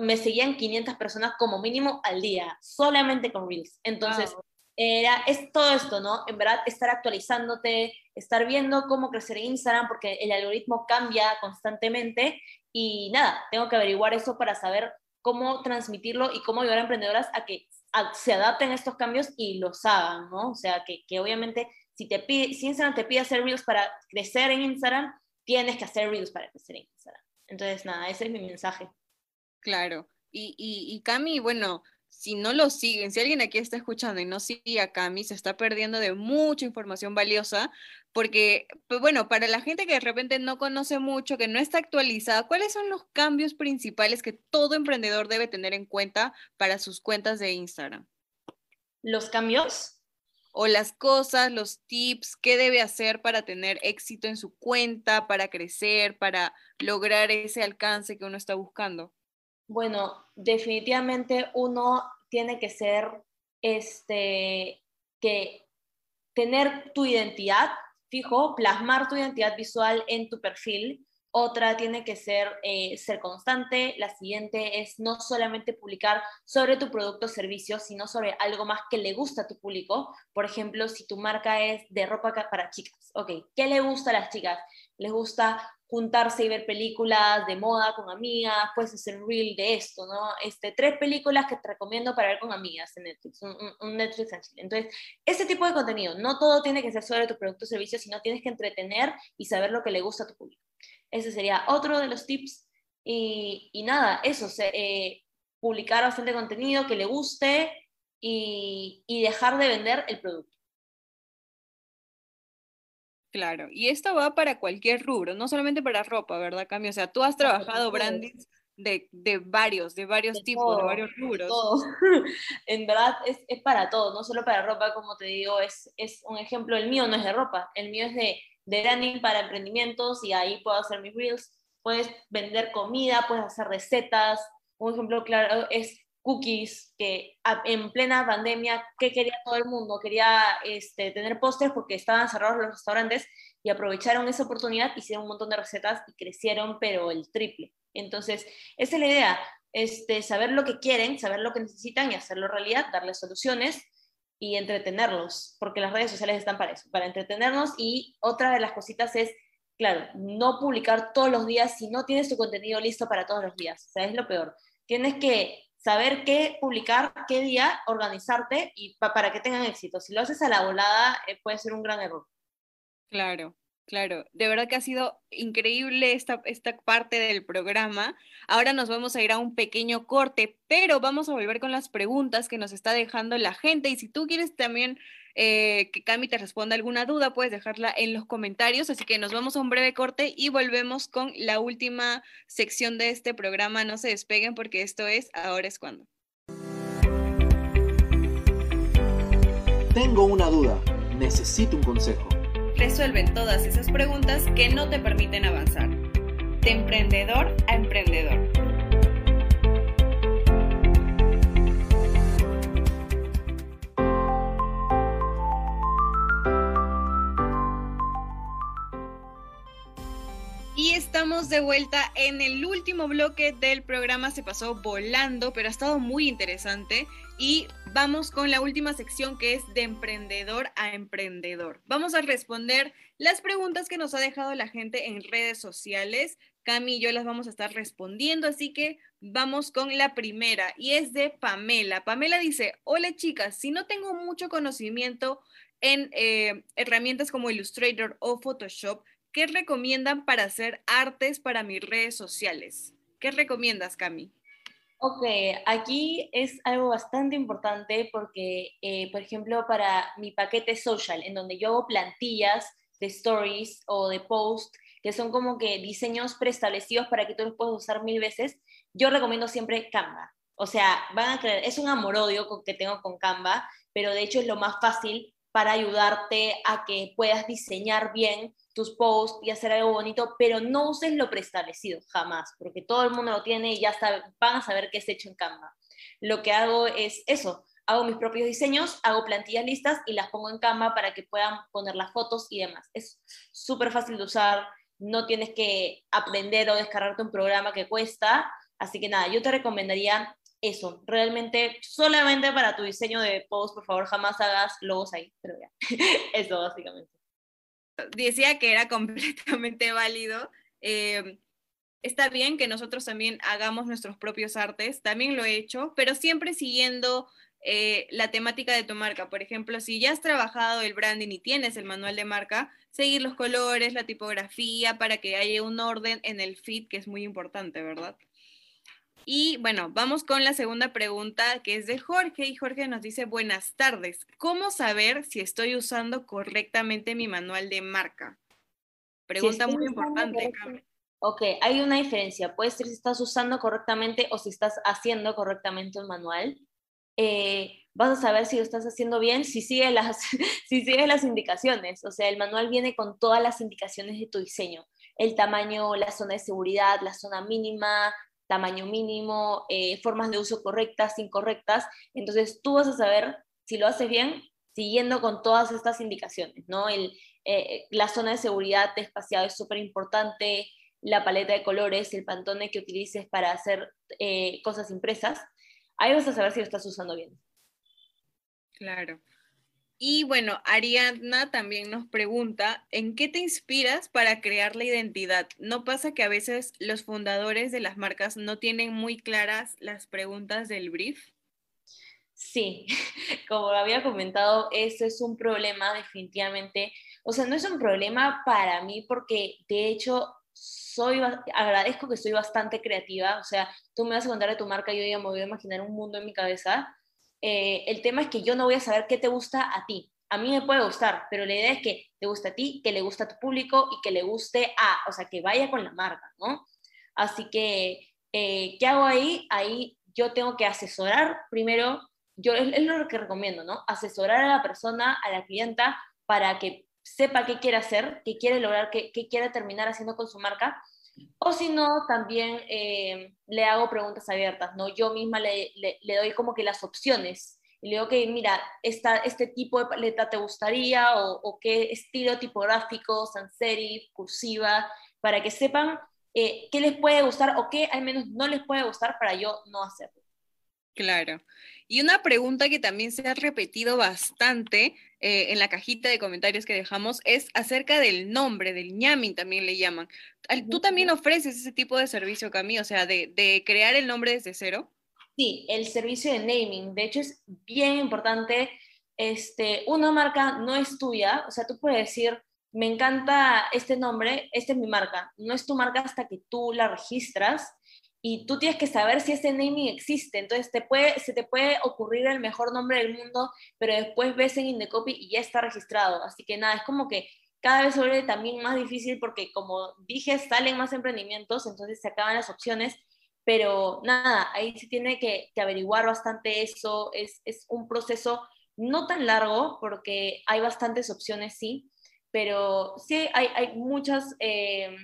me seguían 500 personas como mínimo al día, solamente con Reels. Entonces, era, es todo esto, ¿no? En verdad, estar actualizándote, estar viendo cómo crecer Instagram, porque el algoritmo cambia constantemente. Y nada, tengo que averiguar eso para saber cómo transmitirlo y cómo ayudar a emprendedoras a que se adapten a estos cambios y los hagan, ¿no? O sea, que, que obviamente si, te pide, si Instagram te pide hacer Reels para crecer en Instagram, tienes que hacer Reels para crecer en Instagram. Entonces, nada, ese es mi mensaje.
Claro. Y, y, y Cami, bueno, si no lo siguen, si alguien aquí está escuchando y no sigue a Cami, se está perdiendo de mucha información valiosa, porque, pues bueno, para la gente que de repente no conoce mucho, que no está actualizada, ¿cuáles son los cambios principales que todo emprendedor debe tener en cuenta para sus cuentas de Instagram?
¿Los cambios?
O las cosas, los tips, qué debe hacer para tener éxito en su cuenta, para crecer, para lograr ese alcance que uno está buscando.
Bueno, definitivamente uno tiene que ser, este, que tener tu identidad, fijo, plasmar tu identidad visual en tu perfil. Otra tiene que ser eh, ser constante. La siguiente es no solamente publicar sobre tu producto o servicio, sino sobre algo más que le gusta a tu público. Por ejemplo, si tu marca es de ropa para chicas, ok, ¿qué le gusta a las chicas? Les gusta juntarse y ver películas de moda con amigas, puedes hacer un reel de esto, ¿no? Este, tres películas que te recomiendo para ver con amigas en Netflix, un, Netflix en Chile. Entonces, ese tipo de contenido, no todo tiene que ser sobre tu producto o servicio, sino tienes que entretener y saber lo que le gusta a tu público. Ese sería otro de los tips. Y, nada, eso, eh, publicar bastante contenido que le guste y, y dejar de vender el producto.
Claro, y esto va para cualquier rubro, no solamente para ropa, ¿verdad, Cami? O sea, tú has trabajado brandings de, de, varios, de varios tipos, de varios rubros.
Todo. en verdad es, es, para todo, no solo para ropa, como te digo, es, es un ejemplo, el mío no es de ropa, el mío es de, de branding para emprendimientos y ahí puedo hacer mis reels, puedes vender comida, puedes hacer recetas, un ejemplo claro es cookies, que en plena pandemia, ¿qué quería todo el mundo? Quería este, tener pósters porque estaban cerrados los restaurantes y aprovecharon esa oportunidad, hicieron un montón de recetas y crecieron, pero el triple. Entonces, esa es la idea, este, saber lo que quieren, saber lo que necesitan y hacerlo realidad, darles soluciones y entretenerlos, porque las redes sociales están para eso, para entretenernos y otra de las cositas es, claro, no publicar todos los días si no tienes tu contenido listo para todos los días, o sea, es lo peor. Tienes que saber qué publicar, qué día, organizarte y para que tengan éxito. Si lo haces a la volada, eh, puede ser un gran error.
Claro, claro. De verdad que ha sido increíble esta, esta parte del programa. Ahora nos vamos a ir a un pequeño corte, pero vamos a volver con las preguntas que nos está dejando la gente. Y si tú quieres también eh, que Cami te responda alguna duda, puedes dejarla en los comentarios. Así que nos vamos a un breve corte y volvemos con la última sección de este programa. No se despeguen porque esto es Ahora es cuando.
Tengo una duda, necesito un consejo.
Resuelven todas esas preguntas que no te permiten avanzar. De emprendedor a emprendedor. Estamos de vuelta en el último bloque del programa. Se pasó volando, pero ha estado muy interesante. Y vamos con la última sección que es de emprendedor a emprendedor. Vamos a responder las preguntas que nos ha dejado la gente en redes sociales. Cami y yo las vamos a estar respondiendo, así que vamos con la primera y es de Pamela. Pamela dice, hola chicas, si no tengo mucho conocimiento en eh, herramientas como Illustrator o Photoshop, ¿qué recomiendan para hacer artes para mis redes sociales? ¿Qué recomiendas, Cami?
Ok, aquí es algo bastante importante porque, eh, por ejemplo, para mi paquete social, en donde yo hago plantillas de stories o de post, que son como que diseños preestablecidos para que tú los puedas usar mil veces, yo recomiendo siempre Canva. O sea, van a creer, es un amor-odio que tengo con Canva, pero de hecho es lo más fácil para ayudarte a que puedas diseñar bien tus posts y hacer algo bonito, pero no uses lo preestablecido, jamás, porque todo el mundo lo tiene y ya sabe, van a saber qué es hecho en Canva. Lo que hago es eso, hago mis propios diseños, hago plantillas listas y las pongo en Canva para que puedan poner las fotos y demás. Es súper fácil de usar, no tienes que aprender o descargarte un programa que cuesta, así que nada, yo te recomendaría eso, realmente solamente para tu diseño de post, por favor, jamás hagas logos ahí, pero ya, eso básicamente
decía que era completamente válido. Eh, está bien que nosotros también hagamos nuestros propios artes, también lo he hecho, pero siempre siguiendo eh, la temática de tu marca. Por ejemplo, si ya has trabajado el branding y tienes el manual de marca, seguir los colores, la tipografía, para que haya un orden en el feed, que es muy importante, ¿verdad? Y bueno, vamos con la segunda pregunta que es de Jorge y Jorge nos dice, buenas tardes, ¿cómo saber si estoy usando correctamente mi manual de marca? Pregunta muy importante.
Ok, hay una diferencia. Puede ser si estás usando correctamente o si estás haciendo correctamente un manual. Eh, vas a saber si lo estás haciendo bien si sigues las, si sigue las indicaciones. O sea, el manual viene con todas las indicaciones de tu diseño. El tamaño, la zona de seguridad, la zona mínima, tamaño mínimo, eh, formas de uso correctas, incorrectas. Entonces tú vas a saber si lo haces bien siguiendo con todas estas indicaciones, ¿no? El, eh, la zona de seguridad de espaciado es súper importante, la paleta de colores, el pantone que utilices para hacer eh, cosas impresas. Ahí vas a saber si lo estás usando bien.
Claro. Y bueno, Ariadna también nos pregunta, ¿en qué te inspiras para crear la identidad? ¿No pasa que a veces los fundadores de las marcas no tienen muy claras las preguntas del brief?
Sí, como había comentado, eso es un problema definitivamente. O sea, no es un problema para mí porque de hecho soy, agradezco que soy bastante creativa. O sea, tú me vas a contar de tu marca yo ya me voy a imaginar un mundo en mi cabeza eh, el tema es que yo no voy a saber qué te gusta a ti. A mí me puede gustar, pero la idea es que te guste a ti, que le guste a tu público y que le guste a, o sea, que vaya con la marca, ¿no? Así que, eh, ¿qué hago ahí? Ahí yo tengo que asesorar primero, yo es, lo que recomiendo, ¿no? Asesorar a la persona, a la clienta, para que sepa qué quiere hacer, qué quiere lograr, qué, qué quiere terminar haciendo con su marca o si no, también eh, le hago preguntas abiertas, ¿no? Yo misma le, le, doy como que las opciones. Y le digo, que mira, esta, este tipo de paleta te gustaría o, qué estilo tipográfico, sans serif, cursiva, para que sepan eh, qué les puede gustar o qué al menos no les puede gustar para yo no hacerlo.
Claro. Y una pregunta que también se ha repetido bastante eh, en la cajita de comentarios que dejamos es acerca del nombre, del ñamin también le llaman. ¿Tú también ofreces ese tipo de servicio, Cami? O sea, de, crear el nombre desde cero.
Sí, el servicio de naming. De hecho, es bien importante. Este, una marca no es tuya. O sea, tú puedes decir, me encanta este nombre, esta es mi marca. No es tu marca hasta que tú la registras y tú tienes que saber si ese naming existe. Entonces te puede, se te puede ocurrir el mejor nombre del mundo, pero después ves en Indecopy y ya está registrado. Así que nada, es como que cada vez se también más difícil porque como dije, salen más emprendimientos, entonces se acaban las opciones. Pero nada, ahí se tiene que, averiguar bastante eso. Es, es, un proceso no tan largo porque hay bastantes opciones, sí, pero sí hay, hay muchas... Eh,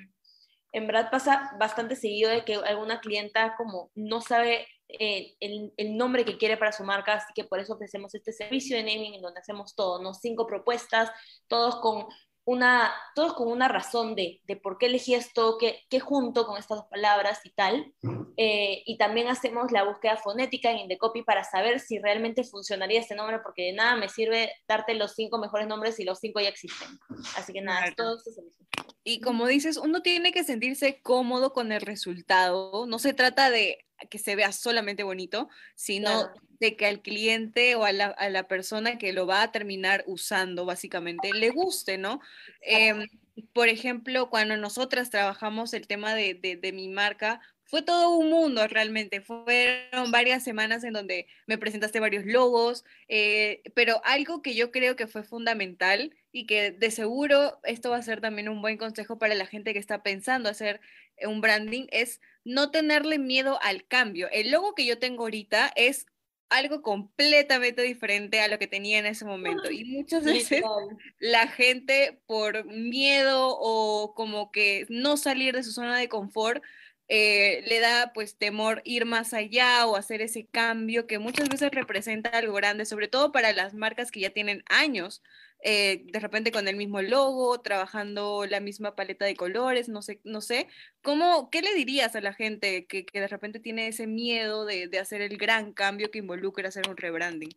en verdad pasa bastante seguido de que alguna clienta como no sabe eh, el, nombre que quiere para su marca, así que por eso ofrecemos este servicio de naming en donde hacemos todo, ¿no? Cinco propuestas, todos con una, todos con una razón de, de por qué elegí esto, qué, qué, junto con estas dos palabras y tal. Eh, y también hacemos la búsqueda fonética en Indecopy para saber si realmente funcionaría ese nombre, porque de nada me sirve darte los cinco mejores nombres si los cinco ya existen. Así que nada, todo esto se
Y como dices, uno tiene que sentirse cómodo con el resultado. No se trata de que se vea solamente bonito, sino de que al cliente o a la, a la, persona que lo va a terminar usando, básicamente, le guste, ¿no? Eh, por ejemplo, cuando nosotras trabajamos el tema de, de, de mi marca, fue todo un mundo realmente. Fueron varias semanas en donde me presentaste varios logos, eh, pero algo que yo creo que fue fundamental y que de seguro esto va a ser también un buen consejo para la gente que está pensando hacer un branding es no tenerle miedo al cambio. El logo que yo tengo ahorita es algo completamente diferente a lo que tenía en ese momento. Y muchas veces la gente por miedo o como que no salir de su zona de confort, eh, le da pues temor ir más allá o hacer ese cambio que muchas veces representa algo grande, sobre todo para las marcas que ya tienen años eh, de repente con el mismo logo, trabajando la misma paleta de colores, no sé, no sé. ¿Cómo, ¿Qué le dirías a la gente que, que de repente tiene ese miedo de, de, hacer el gran cambio que involucra hacer un rebranding?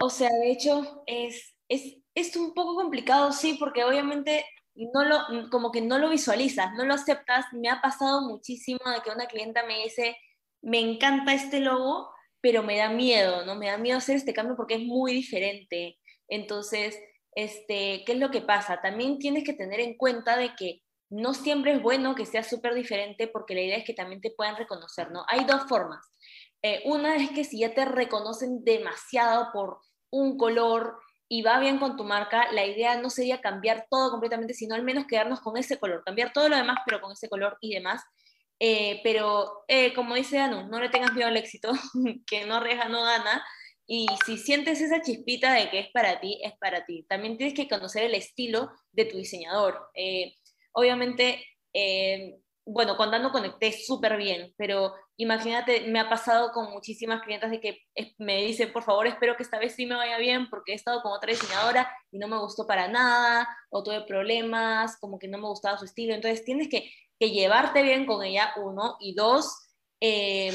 O sea, de hecho, es, es, es un poco complicado, sí, porque obviamente no lo, como que no lo visualizas, no lo aceptas. Me ha pasado muchísimo de que una clienta me dice, me encanta este logo, pero me da miedo, ¿no? Me da miedo hacer este cambio porque es muy diferente. Entonces, este, ¿qué es lo que pasa? También tienes que tener en cuenta de que no siempre es bueno que sea súper diferente porque la idea es que también te puedan reconocer, ¿no? Hay dos formas. Eh, una es que si ya te reconocen demasiado por un color y va bien con tu marca, la idea no sería cambiar todo completamente, sino al menos quedarnos con ese color, cambiar todo lo demás, pero con ese color y demás. Eh, pero eh, como dice Anu, no le tengas miedo al éxito, que no arriesga, no gana. Y si sientes esa chispita de que es para ti, es para ti. También tienes que conocer el estilo de tu diseñador. Eh, obviamente, bueno, con Dano conecté súper bien, pero imagínate, me ha pasado con muchísimas clientas de que me dicen, por favor, espero que esta vez sí me vaya bien porque he estado con otra diseñadora y no me gustó para nada, o tuve problemas, como que no me gustaba su estilo. Entonces, tienes que que llevarte bien con ella, uno, y dos, eh,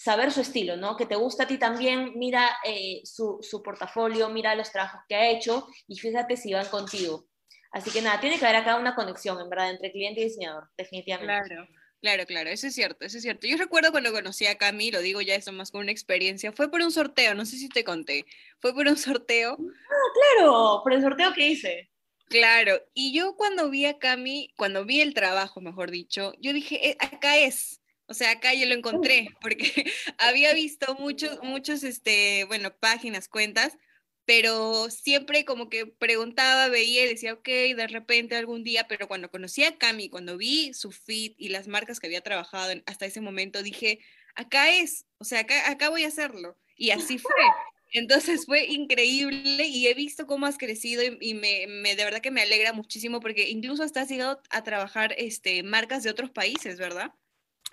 saber su estilo, ¿no? Que te gusta a ti también, mira eh, su, su, portafolio, mira los trabajos que ha hecho y fíjate si van contigo. Así que nada, tiene que haber acá una conexión, en verdad, entre cliente y diseñador, definitivamente.
Claro. Claro, claro, eso es cierto, eso es cierto. Yo recuerdo cuando conocí a Cami, lo digo ya eso más con una experiencia, fue por un sorteo, no sé si te conté, fue por un sorteo.
Ah, claro, por el sorteo que hice.
Claro, y yo cuando vi a Cami, cuando vi el trabajo, mejor dicho, yo dije, eh, acá es, o sea, acá yo lo encontré, porque había visto muchos, muchos, este, bueno, páginas, cuentas, pero siempre como que preguntaba, veía y decía, ok, de repente algún día, pero cuando conocí a Cami, cuando vi su feed y las marcas que había trabajado hasta ese momento, dije, acá es, o sea, acá, acá voy a hacerlo. Y así fue. Entonces fue increíble y he visto cómo has crecido y, me, de verdad que me alegra muchísimo porque incluso hasta has llegado a trabajar este, marcas de otros países, ¿verdad?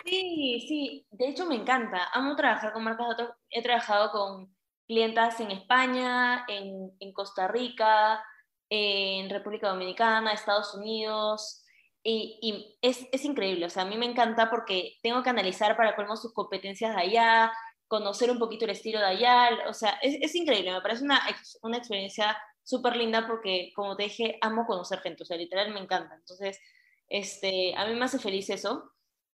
Sí, sí, de hecho me encanta. Amo trabajar con marcas de otros. He trabajado con clientas en España, en, Costa Rica, en República Dominicana, Estados Unidos. Y, es, es, increíble, o sea, a mí me encanta porque tengo que analizar para colmo sus competencias de allá, conocer un poquito el estilo de allá, o sea, es, es increíble, me parece una, una experiencia súper linda porque, como te dije, amo conocer gente, o sea, literal me encanta. Entonces, este, a mí me hace feliz eso.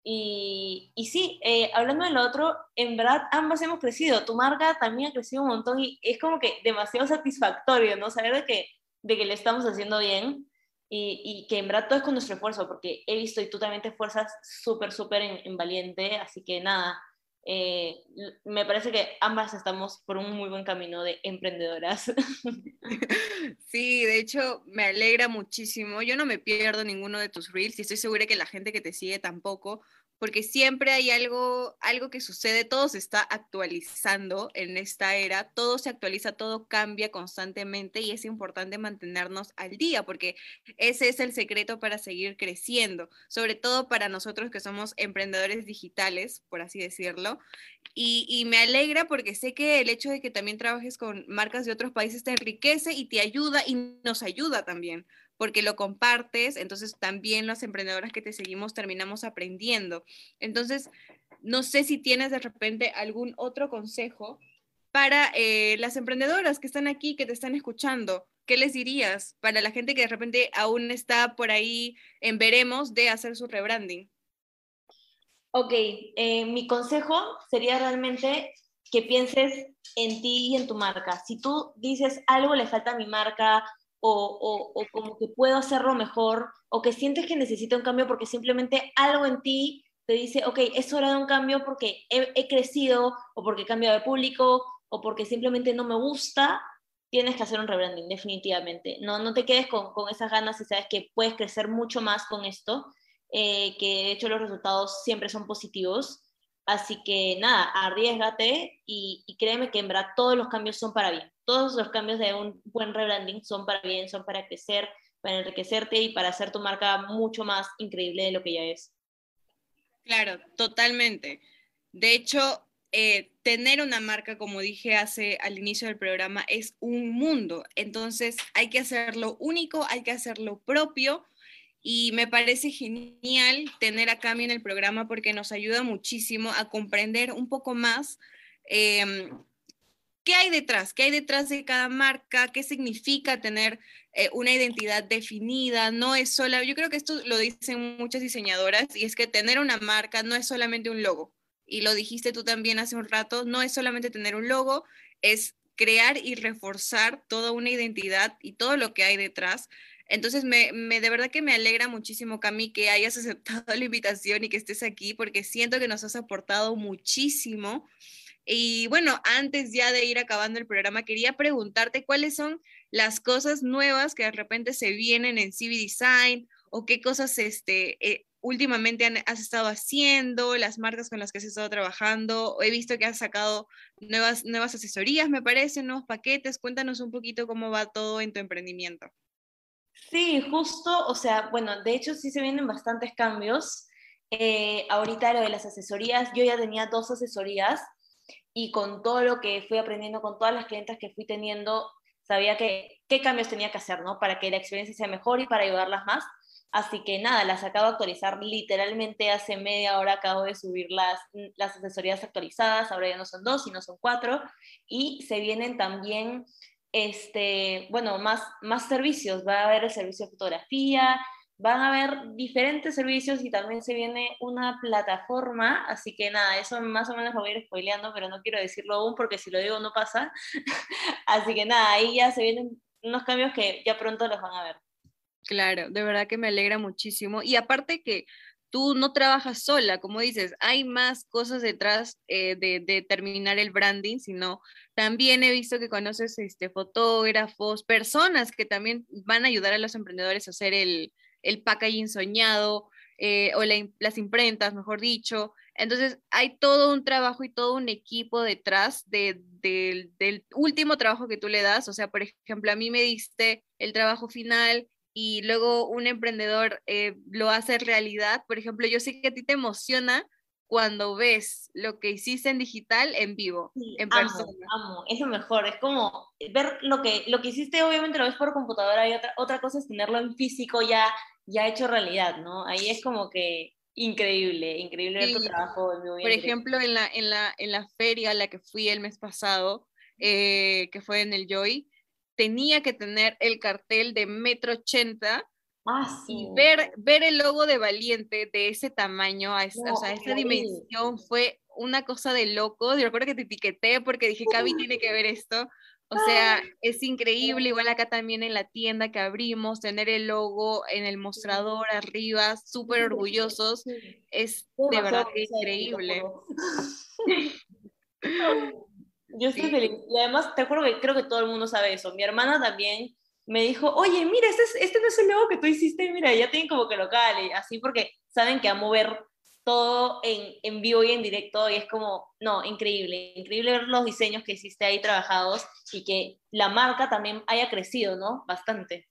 Y, y sí, eh, hablando de lo otro, en verdad ambas hemos crecido. Tu marca también ha crecido un montón y es como que demasiado satisfactorio, ¿no? Saber de que, de que le estamos haciendo bien y, y que en verdad todo es con nuestro esfuerzo, porque he visto y tú también te esfuerzas súper, súper en, en Valiente, así que nada, eh, me parece que ambas estamos por un muy buen camino de emprendedoras.
Sí, de hecho me alegra muchísimo. Yo no me pierdo ninguno de tus reels y estoy segura que la gente que te sigue tampoco, porque siempre hay algo, algo que sucede, todo se está actualizando en esta era, todo se actualiza, todo cambia constantemente y es importante mantenernos al día, porque ese es el secreto para seguir creciendo, sobre todo para nosotros que somos emprendedores digitales, por así decirlo. Y, y me alegra porque sé que el hecho de que también trabajes con marcas de otros países te enriquece y te ayuda y nos ayuda también, porque lo compartes, entonces también las emprendedoras que te seguimos terminamos aprendiendo. Entonces, no sé si tienes de repente algún otro consejo para eh, las emprendedoras que están aquí, que te están escuchando. ¿Qué les dirías para la gente que de repente aún está por ahí en veremos de hacer su rebranding?
Ok, eh, mi consejo sería realmente que pienses en ti y en tu marca. Si tú dices algo le falta a mi marca o, o, como que puedo hacerlo mejor, o que sientes que necesita un cambio porque simplemente algo en ti te dice, ok, es hora de un cambio porque he, crecido, o porque he cambiado de público, o porque simplemente no me gusta, tienes que hacer un rebranding, definitivamente. No, no te quedes con, con esas ganas y sabes que puedes crecer mucho más con esto, eh, que de hecho los resultados siempre son positivos. Así que nada, arriesgate y, créeme que en verdad todos los cambios son para bien. Todos los cambios de un buen rebranding son para bien, son para crecer, para enriquecerte y para hacer tu marca mucho más increíble de lo que ya es.
Claro, totalmente. De hecho, eh, tener una marca, como dije hace al inicio del programa, es un mundo. Entonces hay que hacerlo único, hay que hacerlo propio y me parece genial tener a Cami en el programa porque nos ayuda muchísimo a comprender un poco más em, qué hay detrás, qué hay detrás de cada marca, qué significa tener eh, una identidad definida, no es sola, yo creo que esto lo dicen muchas diseñadoras y es que tener una marca no es solamente un logo y lo dijiste tú también hace un rato, no es solamente tener un logo, es crear y reforzar toda una identidad y todo lo que hay detrás. Entonces, me, de verdad que me alegra muchísimo, Cami, que hayas aceptado la invitación y que estés aquí, porque siento que nos has aportado muchísimo. Y bueno, antes ya de ir acabando el programa, quería preguntarte cuáles son las cosas nuevas que de repente se vienen en CV Design o qué cosas este, eh, últimamente has estado haciendo, las marcas con las que has estado trabajando. He visto que has sacado nuevas, nuevas asesorías, me parece, nuevos paquetes. Cuéntanos un poquito cómo va todo en tu emprendimiento.
Sí, justo, o sea, bueno, de hecho sí se vienen bastantes cambios. Eh, ahorita lo de las asesorías, yo ya tenía dos asesorías y con todo lo que fui aprendiendo, con todas las clientes que fui teniendo, sabía que, qué cambios tenía que hacer, ¿no? Para que la experiencia sea mejor y para ayudarlas más. Así que nada, las acabo de actualizar literalmente hace media hora, acabo de subir las, las asesorías actualizadas, ahora ya no son dos, sino son cuatro, y se vienen también, este, bueno, más, más servicios, va a haber el servicio de fotografía, van a haber diferentes servicios y también se viene una plataforma, así que nada, eso más o menos lo voy a ir spoileando, pero no quiero decirlo aún porque si lo digo no pasa, así que nada, ahí ya se vienen unos cambios que ya pronto los van a ver.
Claro, de verdad que me alegra muchísimo. Y aparte que tú no trabajas sola, como dices, hay más cosas detrás eh, de, terminar el branding, sino también he visto que conoces este, fotógrafos, personas que también van a ayudar a los emprendedores a hacer el, el packaging soñado eh, o las imprentas, mejor dicho. Entonces, hay todo un trabajo y todo un equipo detrás del último trabajo que tú le das. O sea, por ejemplo, a mí me diste el trabajo final y luego un emprendedor eh, lo hace realidad. Por ejemplo, yo sé que a ti te emociona cuando ves lo que hiciste en digital en vivo, en persona.
Amo, es lo mejor, es como ver lo que, lo que hiciste, obviamente lo ves por computadora y otra, otra cosa es tenerlo en físico ya, ya hecho realidad, ¿no? Ahí es como que increíble, increíble ver tu trabajo
por ejemplo, en la, en, la, en la feria a la que fui el mes pasado, eh, que fue en el Joy, tenía que tener el cartel de metro ochenta
ah,
y ver, ver el logo de Valiente de ese tamaño, a esa, o sea, esa dimensión fue una cosa de loco. Yo recuerdo que te etiqueté porque dije, Cavi tiene que ver esto. O sea, es increíble, igual acá también en la tienda que abrimos, tener el logo en el mostrador arriba, súper orgullosos, es de verdad increíble.
Yo estoy feliz. Y además, te acuerdo que creo que todo el mundo sabe eso. Mi hermana también me dijo, oye, mira, este, este no es el logo que tú hiciste, mira, ya tienen como que local, y así porque saben que amo ver todo en, en, vivo y en directo y es como, no, increíble, increíble ver los diseños que hiciste ahí trabajados y que la marca también haya crecido, ¿no? Bastante.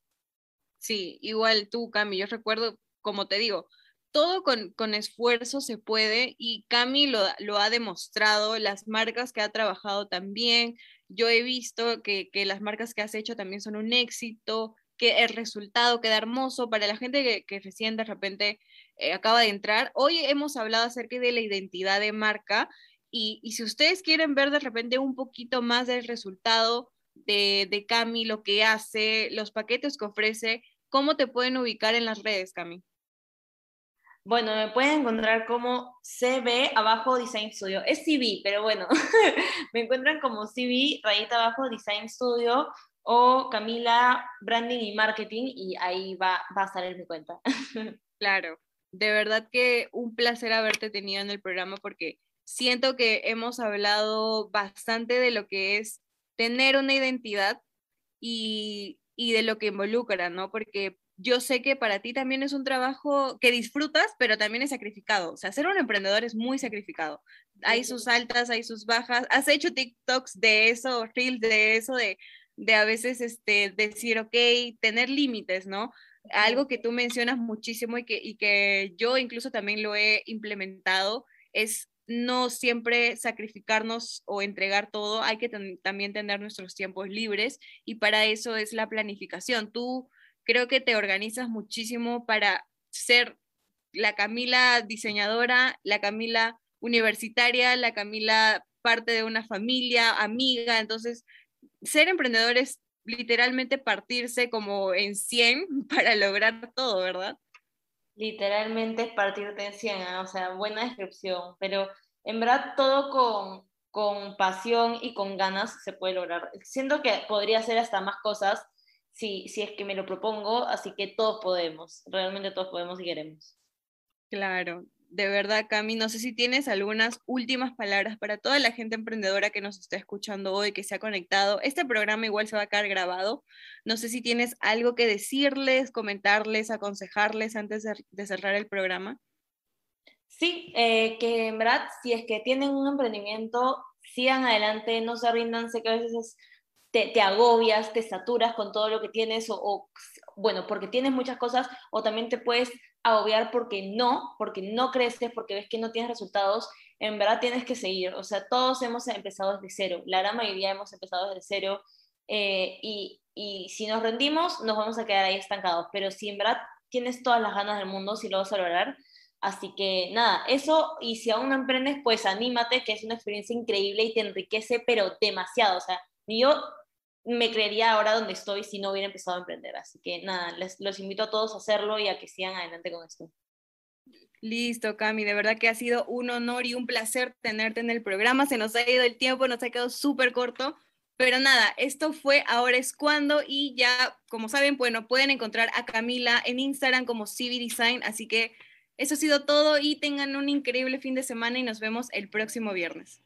Sí, igual tú, Cami, yo recuerdo, como te digo, todo con, esfuerzo se puede y Cami lo, lo, ha demostrado, las marcas que ha trabajado también, yo he visto que, las marcas que has hecho también son un éxito, que el resultado queda hermoso para la gente que, que recién de repente eh, acaba de entrar. Hoy hemos hablado acerca de la identidad de marca y, y, si ustedes quieren ver de repente un poquito más del resultado de, de Cami, lo que hace, los paquetes que ofrece, ¿cómo te pueden ubicar en las redes, Cami?
Bueno, me pueden encontrar como CB abajo Design Studio. Es CB, pero bueno, me encuentran como CB rayita abajo Design Studio o Camila Branding y Marketing y ahí va, va a salir mi cuenta.
claro, de verdad que un placer haberte tenido en el programa porque siento que hemos hablado bastante de lo que es tener una identidad y, y de lo que involucra, ¿no? Porque yo sé que para ti también es un trabajo que disfrutas, pero también es sacrificado. O sea, ser un emprendedor es muy sacrificado. Hay sus altas, hay sus bajas. Has hecho TikToks de eso, Reels de eso, de, de a veces este, decir, ok, tener límites, ¿no? Algo que tú mencionas muchísimo y que, y que yo incluso también lo he implementado es no siempre sacrificarnos o entregar todo, hay que también tener nuestros tiempos libres y para eso es la planificación. Tú creo que te organizas muchísimo para ser la Camila diseñadora, la Camila universitaria, la Camila parte de una familia, amiga. Entonces, ser emprendedor es literalmente partirse como en 100 para lograr todo, ¿verdad?
Literalmente es partirte en 100, ¿eh? o sea, buena descripción, pero en verdad todo con, con pasión y con ganas se puede lograr. Siento que podría hacer hasta más cosas si, si es que me lo propongo, así que todos podemos, realmente todos podemos y queremos.
Claro, de verdad, Cami, no sé si tienes algunas últimas palabras para toda la gente emprendedora que nos está escuchando hoy, que se ha conectado. Este programa igual se va a quedar grabado. No sé si tienes algo que decirles, comentarles, aconsejarles antes de, cerrar el programa.
Sí, eh, que en verdad, si es que tienen un emprendimiento, sigan adelante, no se rindan, sé que a veces te, agobias, te saturas con todo lo que tienes o, bueno, porque tienes muchas cosas o también te puedes agobiar porque no, porque no creces, porque ves que no tienes resultados, en verdad tienes que seguir. O sea, todos hemos empezado desde cero, la gran mayoría hemos empezado desde cero eh, y, y, si nos rendimos nos vamos a quedar ahí estancados, pero si en verdad tienes todas las ganas del mundo, si lo vas a lograr. Así que nada, eso y si aún no emprendes, pues anímate, que es una experiencia increíble y te enriquece, pero demasiado. O sea, yo me creería ahora donde estoy si no hubiera empezado a emprender. Así que nada, les, los invito a todos a hacerlo y a que sigan adelante con esto.
Listo, Cami, de verdad que ha sido un honor y un placer tenerte en el programa. Se nos ha ido el tiempo, nos ha quedado súper corto, pero nada, esto fue Ahora es cuando y ya, como saben, bueno, pueden encontrar a Camila en Instagram como CV Design, así que eso ha sido todo y tengan un increíble fin de semana y nos vemos el próximo viernes.